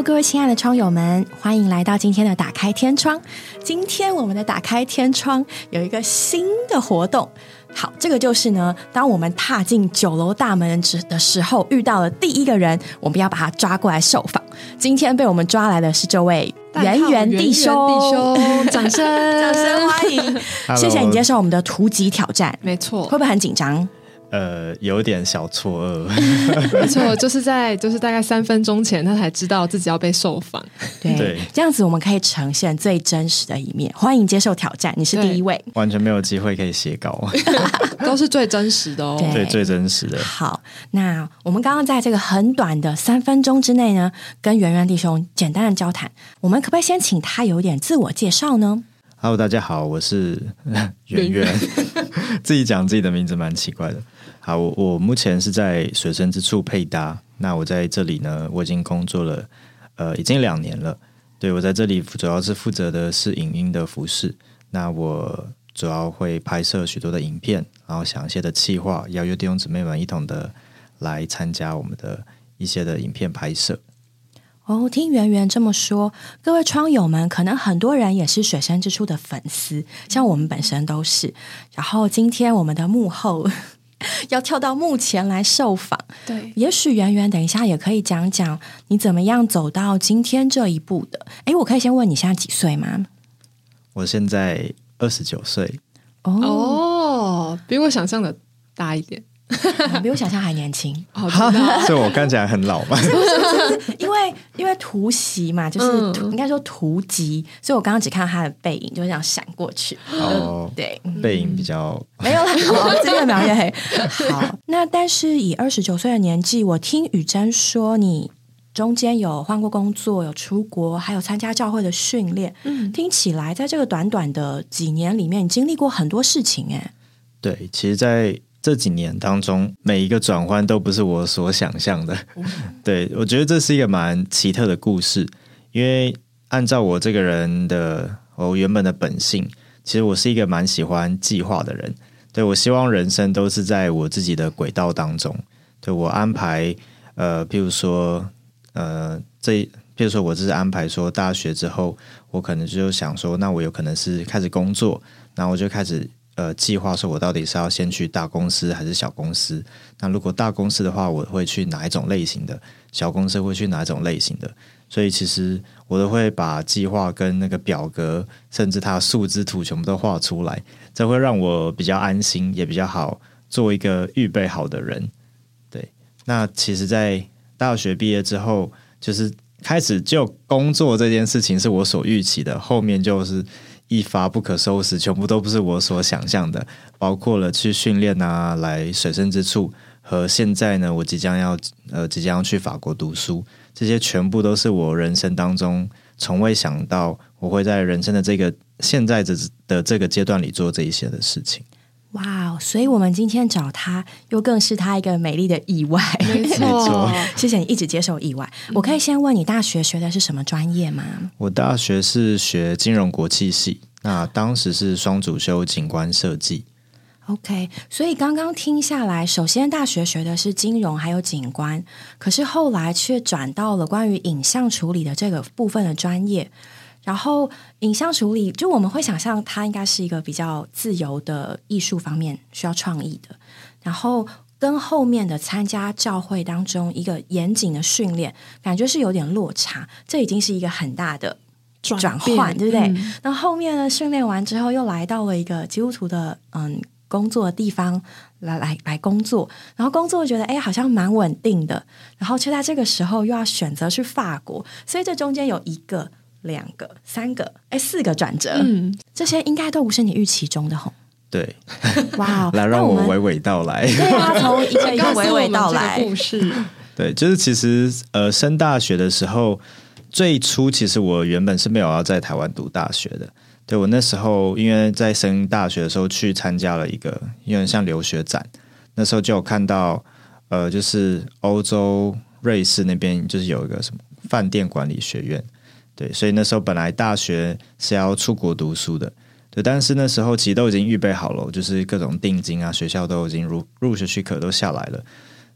Hello，各位亲爱的窗友们，欢迎来到今天的打开天窗。今天我们的打开天窗有一个新的活动。好，这个就是呢，当我们踏进酒楼大门之的时候，遇到了第一个人，我们要把他抓过来受访。今天被我们抓来的是这位 圆圆弟兄，弟兄，掌声，掌声欢迎！谢谢你接受我们的图集挑战，没错，会不会很紧张？呃，有点小错愕，没错，就是在就是大概三分钟前，他才知道自己要被受访。对，这样子我们可以呈现最真实的一面。欢迎接受挑战，你是第一位，完全没有机会可以写稿，都是最真实的哦，对，最真实的。好，那我们刚刚在这个很短的三分钟之内呢，跟圆圆弟兄简单的交谈，我们可不可以先请他有点自我介绍呢？Hello，大家好，我是 圆圆，自己讲自己的名字蛮奇怪的。好，我我目前是在水深之处配搭。那我在这里呢，我已经工作了，呃，已经两年了。对我在这里主要是负责的是影音的服饰。那我主要会拍摄许多的影片，然后想一些的企划，邀约弟兄姊妹们一同的来参加我们的一些的影片拍摄。哦，听圆圆这么说，各位窗友们，可能很多人也是水深之处的粉丝，像我们本身都是。然后今天我们的幕后。要跳到幕前来受访，对，也许圆圆等一下也可以讲讲你怎么样走到今天这一步的。哎，我可以先问你现在几岁吗？我现在二十九岁。哦，比我想象的大一点。比 我想象还年轻，所以我看起来很老嘛。因为因为突袭嘛，就是应该说突击，所以我刚刚只看到他的背影，就这样闪过去。哦，对，背影比较没有了，这个描越黑。好，那但是以二十九岁的年纪，我听雨珍说，你中间有换过工作，有出国，还有参加教会的训练。嗯，听起来在这个短短的几年里面，你经历过很多事情。哎，对，其实，在这几年当中，每一个转换都不是我所想象的。对我觉得这是一个蛮奇特的故事，因为按照我这个人的我原本的本性，其实我是一个蛮喜欢计划的人。对我希望人生都是在我自己的轨道当中。对我安排，呃，譬如说，呃，这譬如说我这是安排说大学之后，我可能就想说，那我有可能是开始工作，然后我就开始。呃，计划说我到底是要先去大公司还是小公司？那如果大公司的话，我会去哪一种类型的？小公司会去哪一种类型的？所以其实我都会把计划跟那个表格，甚至它的数字图全部都画出来，这会让我比较安心，也比较好做一个预备好的人。对，那其实，在大学毕业之后，就是开始就工作这件事情是我所预期的，后面就是。一发不可收拾，全部都不是我所想象的，包括了去训练啊，来水深之处，和现在呢，我即将要呃，即将要去法国读书，这些全部都是我人生当中从未想到我会在人生的这个现在这的这个阶段里做这一些的事情。哇，所以我们今天找他，又更是他一个美丽的意外。没错，谢谢你一直接受意外。我可以先问你，大学学的是什么专业吗？我大学是学金融国际系，那当时是双主修景观设计。OK，所以刚刚听下来，首先大学学的是金融还有景观，可是后来却转到了关于影像处理的这个部分的专业。然后影像处理，就我们会想象它应该是一个比较自由的艺术方面，需要创意的。然后跟后面的参加教会当中一个严谨的训练，感觉是有点落差。这已经是一个很大的转换，对不对？那后面呢，训练完之后，又来到了一个基督徒的嗯工作的地方来来来工作，然后工作觉得哎好像蛮稳定的，然后却在这个时候又要选择去法国，所以这中间有一个。两个、三个，哎，四个转折，嗯，这些应该都不是你预期中的吼。对，哇，来让我娓娓道来，对啊，从一个一个娓娓道来故事。对，就是其实呃，升大学的时候，最初其实我原本是没有要在台湾读大学的。对我那时候，因为在升大学的时候去参加了一个有点像留学展，那时候就有看到呃，就是欧洲瑞士那边就是有一个什么饭店管理学院。对，所以那时候本来大学是要出国读书的，对，但是那时候其实都已经预备好了，就是各种定金啊，学校都已经入入学许可都下来了，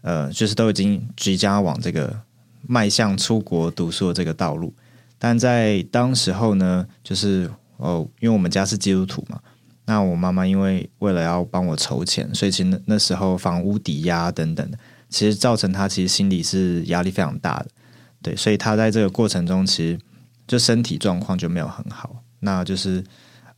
呃，就是都已经即将往这个迈向出国读书的这个道路。但在当时候呢，就是哦，因为我们家是基督徒嘛，那我妈妈因为为了要帮我筹钱，所以其实那时候房屋抵押等等的，其实造成她其实心里是压力非常大的。对，所以她在这个过程中，其实就身体状况就没有很好。那就是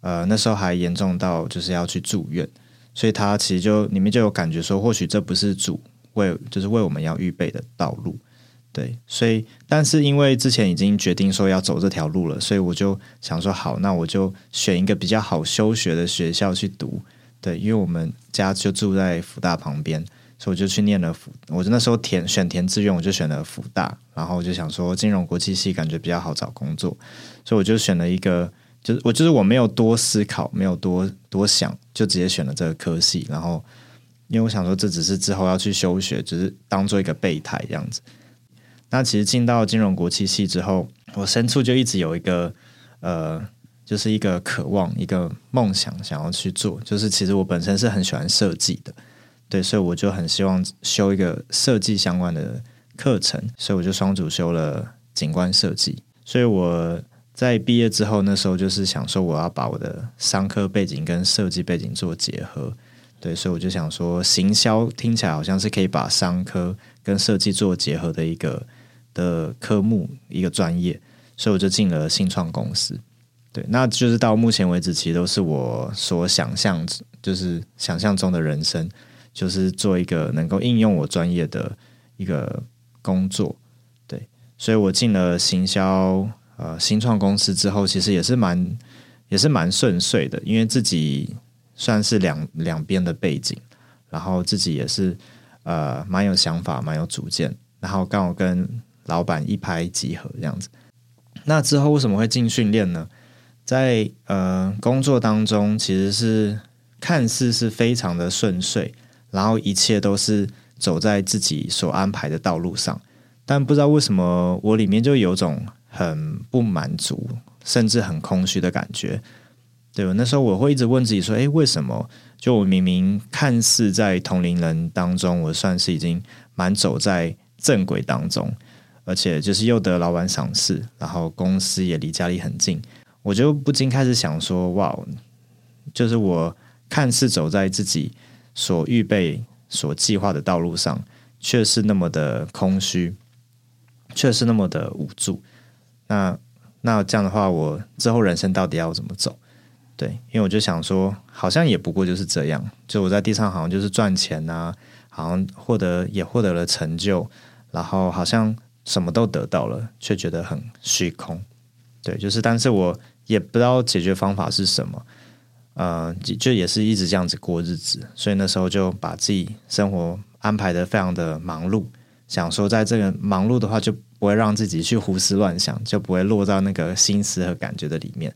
呃那时候还严重到就是要去住院，所以他其实就里面就有感觉说，或许这不是主为就是为我们要预备的道路。对，所以但是因为之前已经决定说要走这条路了，所以我就想说好，那我就选一个比较好休学的学校去读。对，因为我们家就住在福大旁边，所以我就去念了福。我就那时候填选填志愿，我就选了福大，然后我就想说金融国际系感觉比较好找工作，所以我就选了一个，就是我就是我没有多思考，没有多多想，就直接选了这个科系。然后因为我想说这只是之后要去休学，只是当做一个备胎这样子。那其实进到金融国际系之后，我深处就一直有一个呃，就是一个渴望、一个梦想，想要去做。就是其实我本身是很喜欢设计的，对，所以我就很希望修一个设计相关的课程，所以我就双主修了景观设计。所以我在毕业之后，那时候就是想说，我要把我的商科背景跟设计背景做结合，对，所以我就想说，行销听起来好像是可以把商科跟设计做结合的一个。的科目一个专业，所以我就进了新创公司。对，那就是到目前为止，其实都是我所想象，就是想象中的人生，就是做一个能够应用我专业的一个工作。对，所以我进了行销呃新创公司之后，其实也是蛮也是蛮顺遂的，因为自己算是两两边的背景，然后自己也是呃蛮有想法，蛮有主见，然后刚好跟老板一拍即合这样子，那之后为什么会进训练呢？在呃工作当中，其实是看似是非常的顺遂，然后一切都是走在自己所安排的道路上，但不知道为什么我里面就有种很不满足，甚至很空虚的感觉。对吧？那时候我会一直问自己说：“诶，为什么？就我明明看似在同龄人当中，我算是已经蛮走在正轨当中。”而且就是又得老板赏识，然后公司也离家里很近，我就不禁开始想说：哇，就是我看似走在自己所预备、所计划的道路上，却是那么的空虚，却是那么的无助。那那这样的话，我之后人生到底要怎么走？对，因为我就想说，好像也不过就是这样，就我在地上好像就是赚钱啊，好像获得也获得了成就，然后好像。什么都得到了，却觉得很虚空。对，就是，但是我也不知道解决方法是什么。呃，就也是一直这样子过日子，所以那时候就把自己生活安排的非常的忙碌，想说在这个忙碌的话，就不会让自己去胡思乱想，就不会落到那个心思和感觉的里面。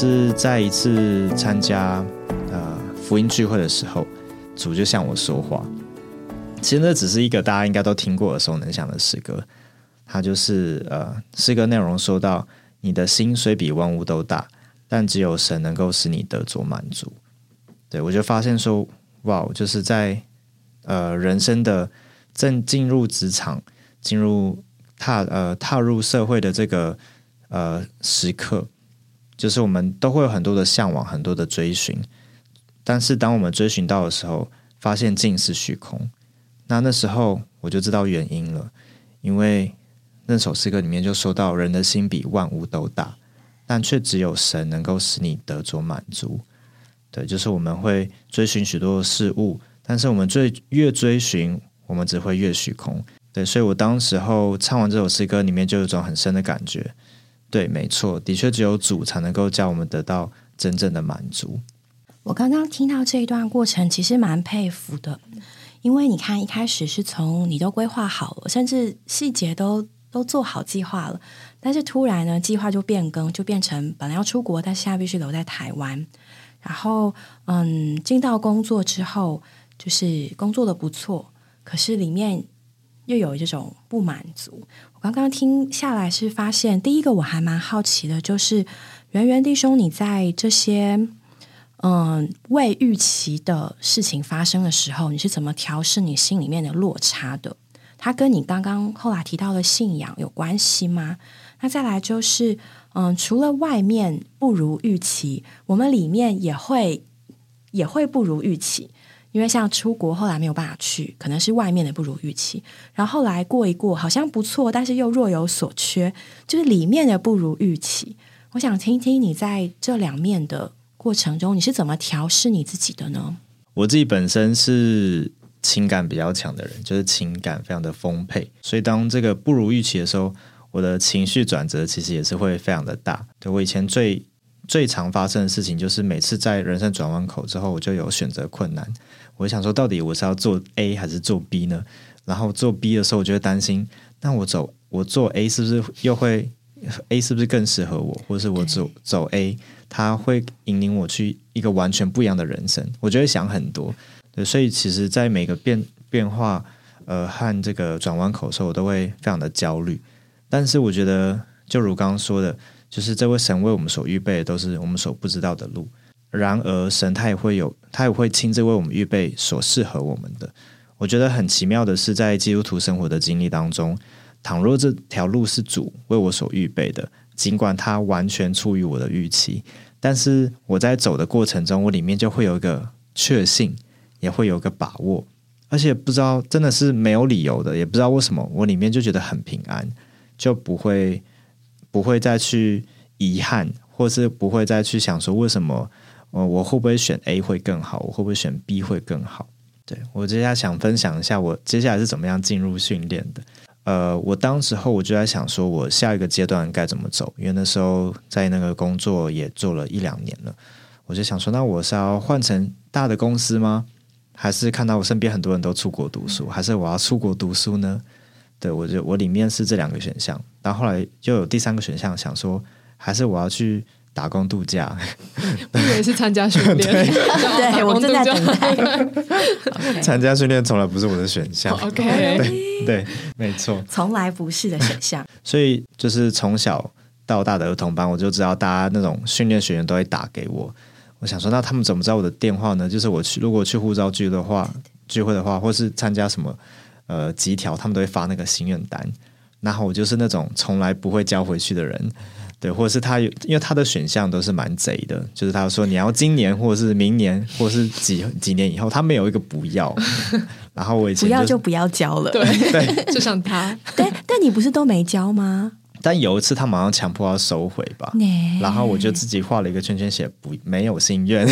是在一次参加呃福音聚会的时候，主就向我说话。其实那只是一个大家应该都听过耳熟能详的诗歌，它就是呃诗歌内容说到：你的心虽比万物都大，但只有神能够使你得着满足。对我就发现说，哇，就是在呃人生的正进入职场、进入踏呃踏入社会的这个呃时刻。就是我们都会有很多的向往，很多的追寻，但是当我们追寻到的时候，发现尽是虚空。那那时候我就知道原因了，因为那首诗歌里面就说到，人的心比万物都大，但却只有神能够使你得着满足。对，就是我们会追寻许多的事物，但是我们最越追寻，我们只会越虚空。对，所以我当时候唱完这首诗歌，里面就有一种很深的感觉。对，没错，的确只有主才能够叫我们得到真正的满足。我刚刚听到这一段过程，其实蛮佩服的，因为你看，一开始是从你都规划好了，甚至细节都都做好计划了，但是突然呢，计划就变更，就变成本来要出国，但现在必须留在台湾。然后，嗯，进到工作之后，就是工作的不错，可是里面又有这种不满足。我刚刚听下来是发现，第一个我还蛮好奇的，就是圆圆弟兄，你在这些嗯未预期的事情发生的时候，你是怎么调试你心里面的落差的？它跟你刚刚后来提到的信仰有关系吗？那再来就是，嗯，除了外面不如预期，我们里面也会也会不如预期。因为像出国后来没有办法去，可能是外面的不如预期，然后后来过一过好像不错，但是又若有所缺，就是里面的不如预期。我想听听你在这两面的过程中，你是怎么调试你自己的呢？我自己本身是情感比较强的人，就是情感非常的丰沛，所以当这个不如预期的时候，我的情绪转折其实也是会非常的大。对我以前最最常发生的事情，就是每次在人生转弯口之后，我就有选择困难。我想说，到底我是要做 A 还是做 B 呢？然后做 B 的时候，我就会担心，那我走我做 A 是不是又会 A 是不是更适合我，或者是我走走 A，它会引领我去一个完全不一样的人生？我就会想很多。对，所以其实，在每个变变化呃和这个转弯口的时候，我都会非常的焦虑。但是我觉得，就如刚刚说的，就是这位神为我们所预备的，都是我们所不知道的路。然而，神他也会有，他也会亲自为我们预备所适合我们的。我觉得很奇妙的是，在基督徒生活的经历当中，倘若这条路是主为我所预备的，尽管它完全出于我的预期，但是我在走的过程中，我里面就会有一个确信，也会有一个把握，而且不知道真的是没有理由的，也不知道为什么，我里面就觉得很平安，就不会不会再去遗憾，或是不会再去想说为什么。我我会不会选 A 会更好？我会不会选 B 会更好？对我接下来想分享一下我接下来是怎么样进入训练的。呃，我当时候我就在想说，我下一个阶段该怎么走？因为那时候在那个工作也做了一两年了，我就想说，那我是要换成大的公司吗？还是看到我身边很多人都出国读书，还是我要出国读书呢？对我就我里面是这两个选项，但后后来又有第三个选项，想说还是我要去。打工度假，我以为是参加训练，对我正在等待。参加训练从来不是我的选项，OK，对对，没错，从来不是的选项。所以就是从小到大的儿童班，我就知道大家那种训练学员都会打给我。我想说，那他们怎么知道我的电话呢？就是我去如果去护照聚的话，聚会的话，或是参加什么呃集条，他们都会发那个心愿单。然后我就是那种从来不会交回去的人。对，或者是他有，因为他的选项都是蛮贼的，就是他说你要今年，或者是明年，或者是几几年以后，他没有一个不要。然后我以前不要就不要交了，对对，就像他，但，但你不是都没交吗？但有一次他马上强迫要收回吧，然后我就自己画了一个圈圈，写不没有心愿，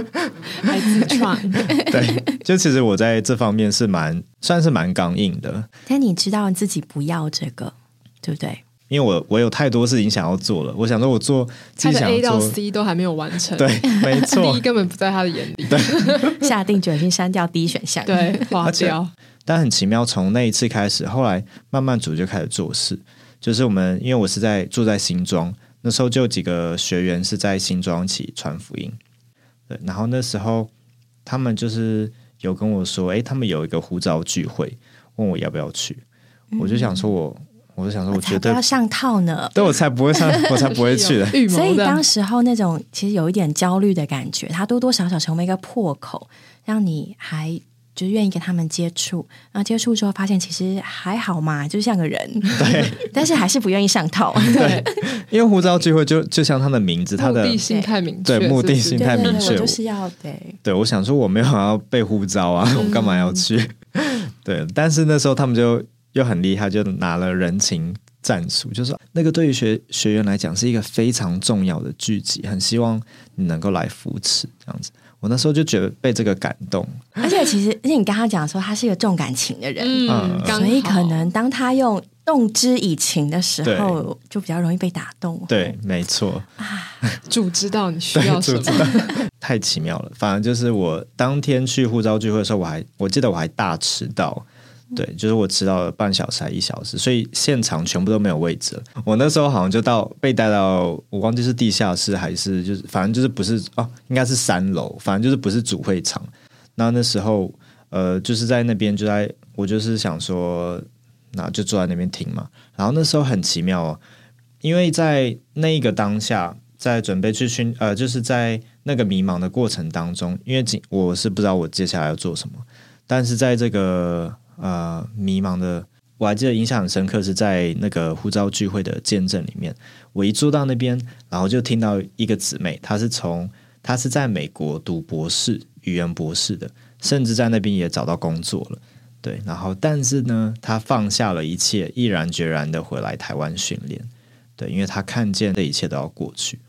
还自创。对，就其实我在这方面是蛮算是蛮刚硬的。但你知道自己不要这个，对不对？因为我我有太多事情想要做了，我想说我做他的 A 到 C 都还没有完成，对，没错，第一根本不在他的眼里，对，下定决心删掉第一选项，对，划掉。但很奇妙，从那一次开始，后来慢慢组就开始做事，就是我们因为我是在住在新庄，那时候就有几个学员是在新庄一起传福音，对，然后那时候他们就是有跟我说，哎，他们有一个呼召聚会，问我要不要去，我就想说我。我就想说，我觉得要上套呢，对我才不会上，我才不会去的。所以当时候那种其实有一点焦虑的感觉，它多多少少成为一个破口，让你还就愿意跟他们接触。然后接触之后发现其实还好嘛，就像个人。对，但是还是不愿意上套。对，因为护照聚会就就像他的名字，他的目的性太明确，对，目的性太明确，就是要对。对，我想说我没有要被护照啊，我干嘛要去？对，但是那时候他们就。又很厉害，就拿了人情战术，就是那个对于学学员来讲是一个非常重要的聚集，很希望你能够来扶持这样子。我那时候就觉得被这个感动，而且其实，而且你刚刚讲说他是一个重感情的人，嗯，所以可能当他用动之以情的时候，就比较容易被打动。对，没错。啊，主知道你需要什么，太奇妙了。反正就是我当天去护照聚会的时候，我还我记得我还大迟到。对，就是我迟到了半小时还一小时，所以现场全部都没有位置。我那时候好像就到被带到，我忘记是地下室还是就是反正就是不是哦，应该是三楼，反正就是不是主会场。那那时候呃，就是在那边就在我就是想说，那就坐在那边听嘛。然后那时候很奇妙哦，因为在那一个当下，在准备去训呃，就是在那个迷茫的过程当中，因为我是不知道我接下来要做什么，但是在这个呃迷茫的，我还记得印象很深刻，是在那个呼召聚会的见证里面，我一坐到那边，然后就听到一个姊妹，她是从她是在美国读博士，语言博士的，甚至在那边也找到工作了。对，然后但是呢，她放下了一切，毅然决然的回来台湾训练。对，因为她看见这一切都要过去。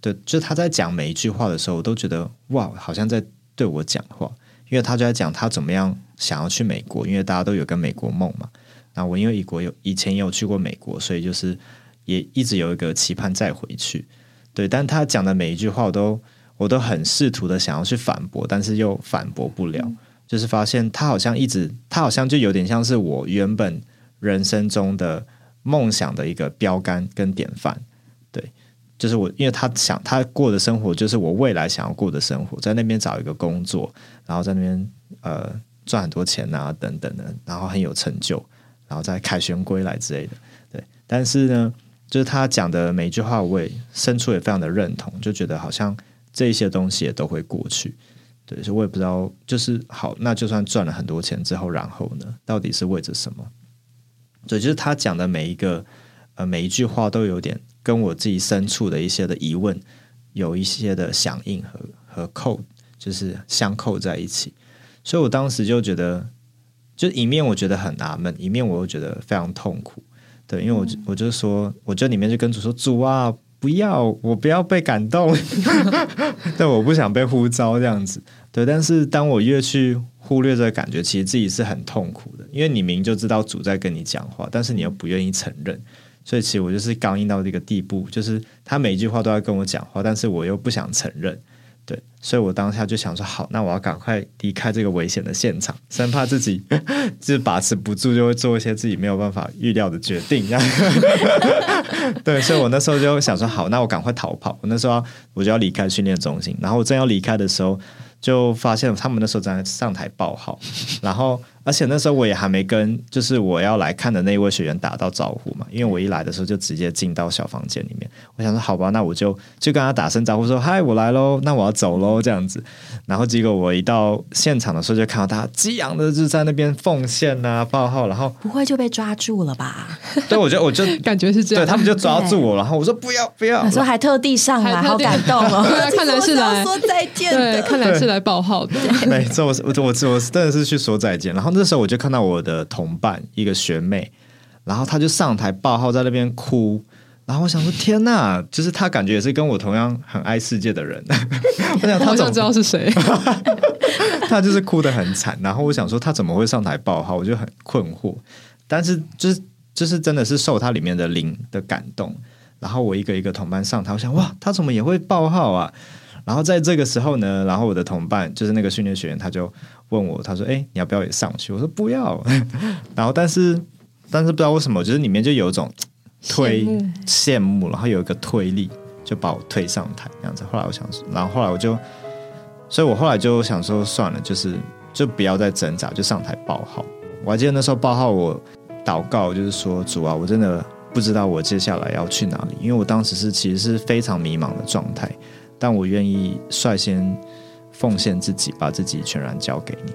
对，就她在讲每一句话的时候，我都觉得哇，好像在对我讲话。因为她就在讲她怎么样想要去美国，因为大家都有个美国梦嘛。那我因为以国有以前也有去过美国，所以就是也一直有一个期盼再回去。对，但他讲的每一句话，我都我都很试图的想要去反驳，但是又反驳不了。就是发现他好像一直，他好像就有点像是我原本人生中的梦想的一个标杆跟典范，对，就是我，因为他想他过的生活就是我未来想要过的生活，在那边找一个工作，然后在那边呃赚很多钱啊等等的，然后很有成就，然后再凯旋归来之类的，对。但是呢，就是他讲的每一句话，我也深处也非常的认同，就觉得好像这一些东西也都会过去。对，所以我也不知道，就是好，那就算赚了很多钱之后，然后呢，到底是为着什么？对，就是他讲的每一个呃每一句话，都有点跟我自己深处的一些的疑问有一些的响应和和扣，就是相扣在一起。所以我当时就觉得，就一面我觉得很纳闷，一面我又觉得非常痛苦。对，因为我我就说，我就里面就跟主说，主啊，不要，我不要被感动，但我不想被呼召这样子。对，但是当我越去忽略这个感觉，其实自己是很痛苦的，因为你明就知道主在跟你讲话，但是你又不愿意承认，所以其实我就是刚硬到这个地步，就是他每一句话都要跟我讲话，但是我又不想承认。对，所以我当下就想说，好，那我要赶快离开这个危险的现场，生怕自己 就把持不住，就会做一些自己没有办法预料的决定。对，所以我那时候就想说，好，那我赶快逃跑。我那时候我就要离开训练中心，然后我正要离开的时候。就发现他们那时候在上台报号，然后而且那时候我也还没跟就是我要来看的那一位学员打到招呼嘛，因为我一来的时候就直接进到小房间里面，我想说好吧，那我就就跟他打声招呼说嗨，我来喽，那我要走喽这样子，然后结果我一到现场的时候就看到他激昂的就在那边奉献啊报号，然后不会就被抓住了吧？对，我就我就 感觉是这样，对他们就抓住我，然后我说不要不要，说还特地上来，好感动哦，看来是来说再见的，看来是。来报号的，没错，我我我我真的是去说再见。然后那时候我就看到我的同伴一个学妹，然后她就上台报号，在那边哭。然后我想说，天呐，就是她感觉也是跟我同样很爱世界的人。我想，她想 知道是谁。她就是哭的很惨。然后我想说，她怎么会上台报号？我就很困惑。但是就是就是真的是受她里面的灵的感动。然后我一个一个同伴上台，我想哇，她怎么也会报号啊？然后在这个时候呢，然后我的同伴就是那个训练学员，他就问我，他说：“哎，你要不要也上去？”我说：“不要。” 然后但是但是不知道为什么，就是里面就有一种推羡慕，然后有一个推力，就把我推上台这样子。后来我想，然后后来我就，所以我后来就想说，算了，就是就不要再挣扎，就上台报号。我还记得那时候报号，我祷告就是说：“主啊，我真的不知道我接下来要去哪里，因为我当时是其实是非常迷茫的状态。”但我愿意率先奉献自己，把自己全然交给你。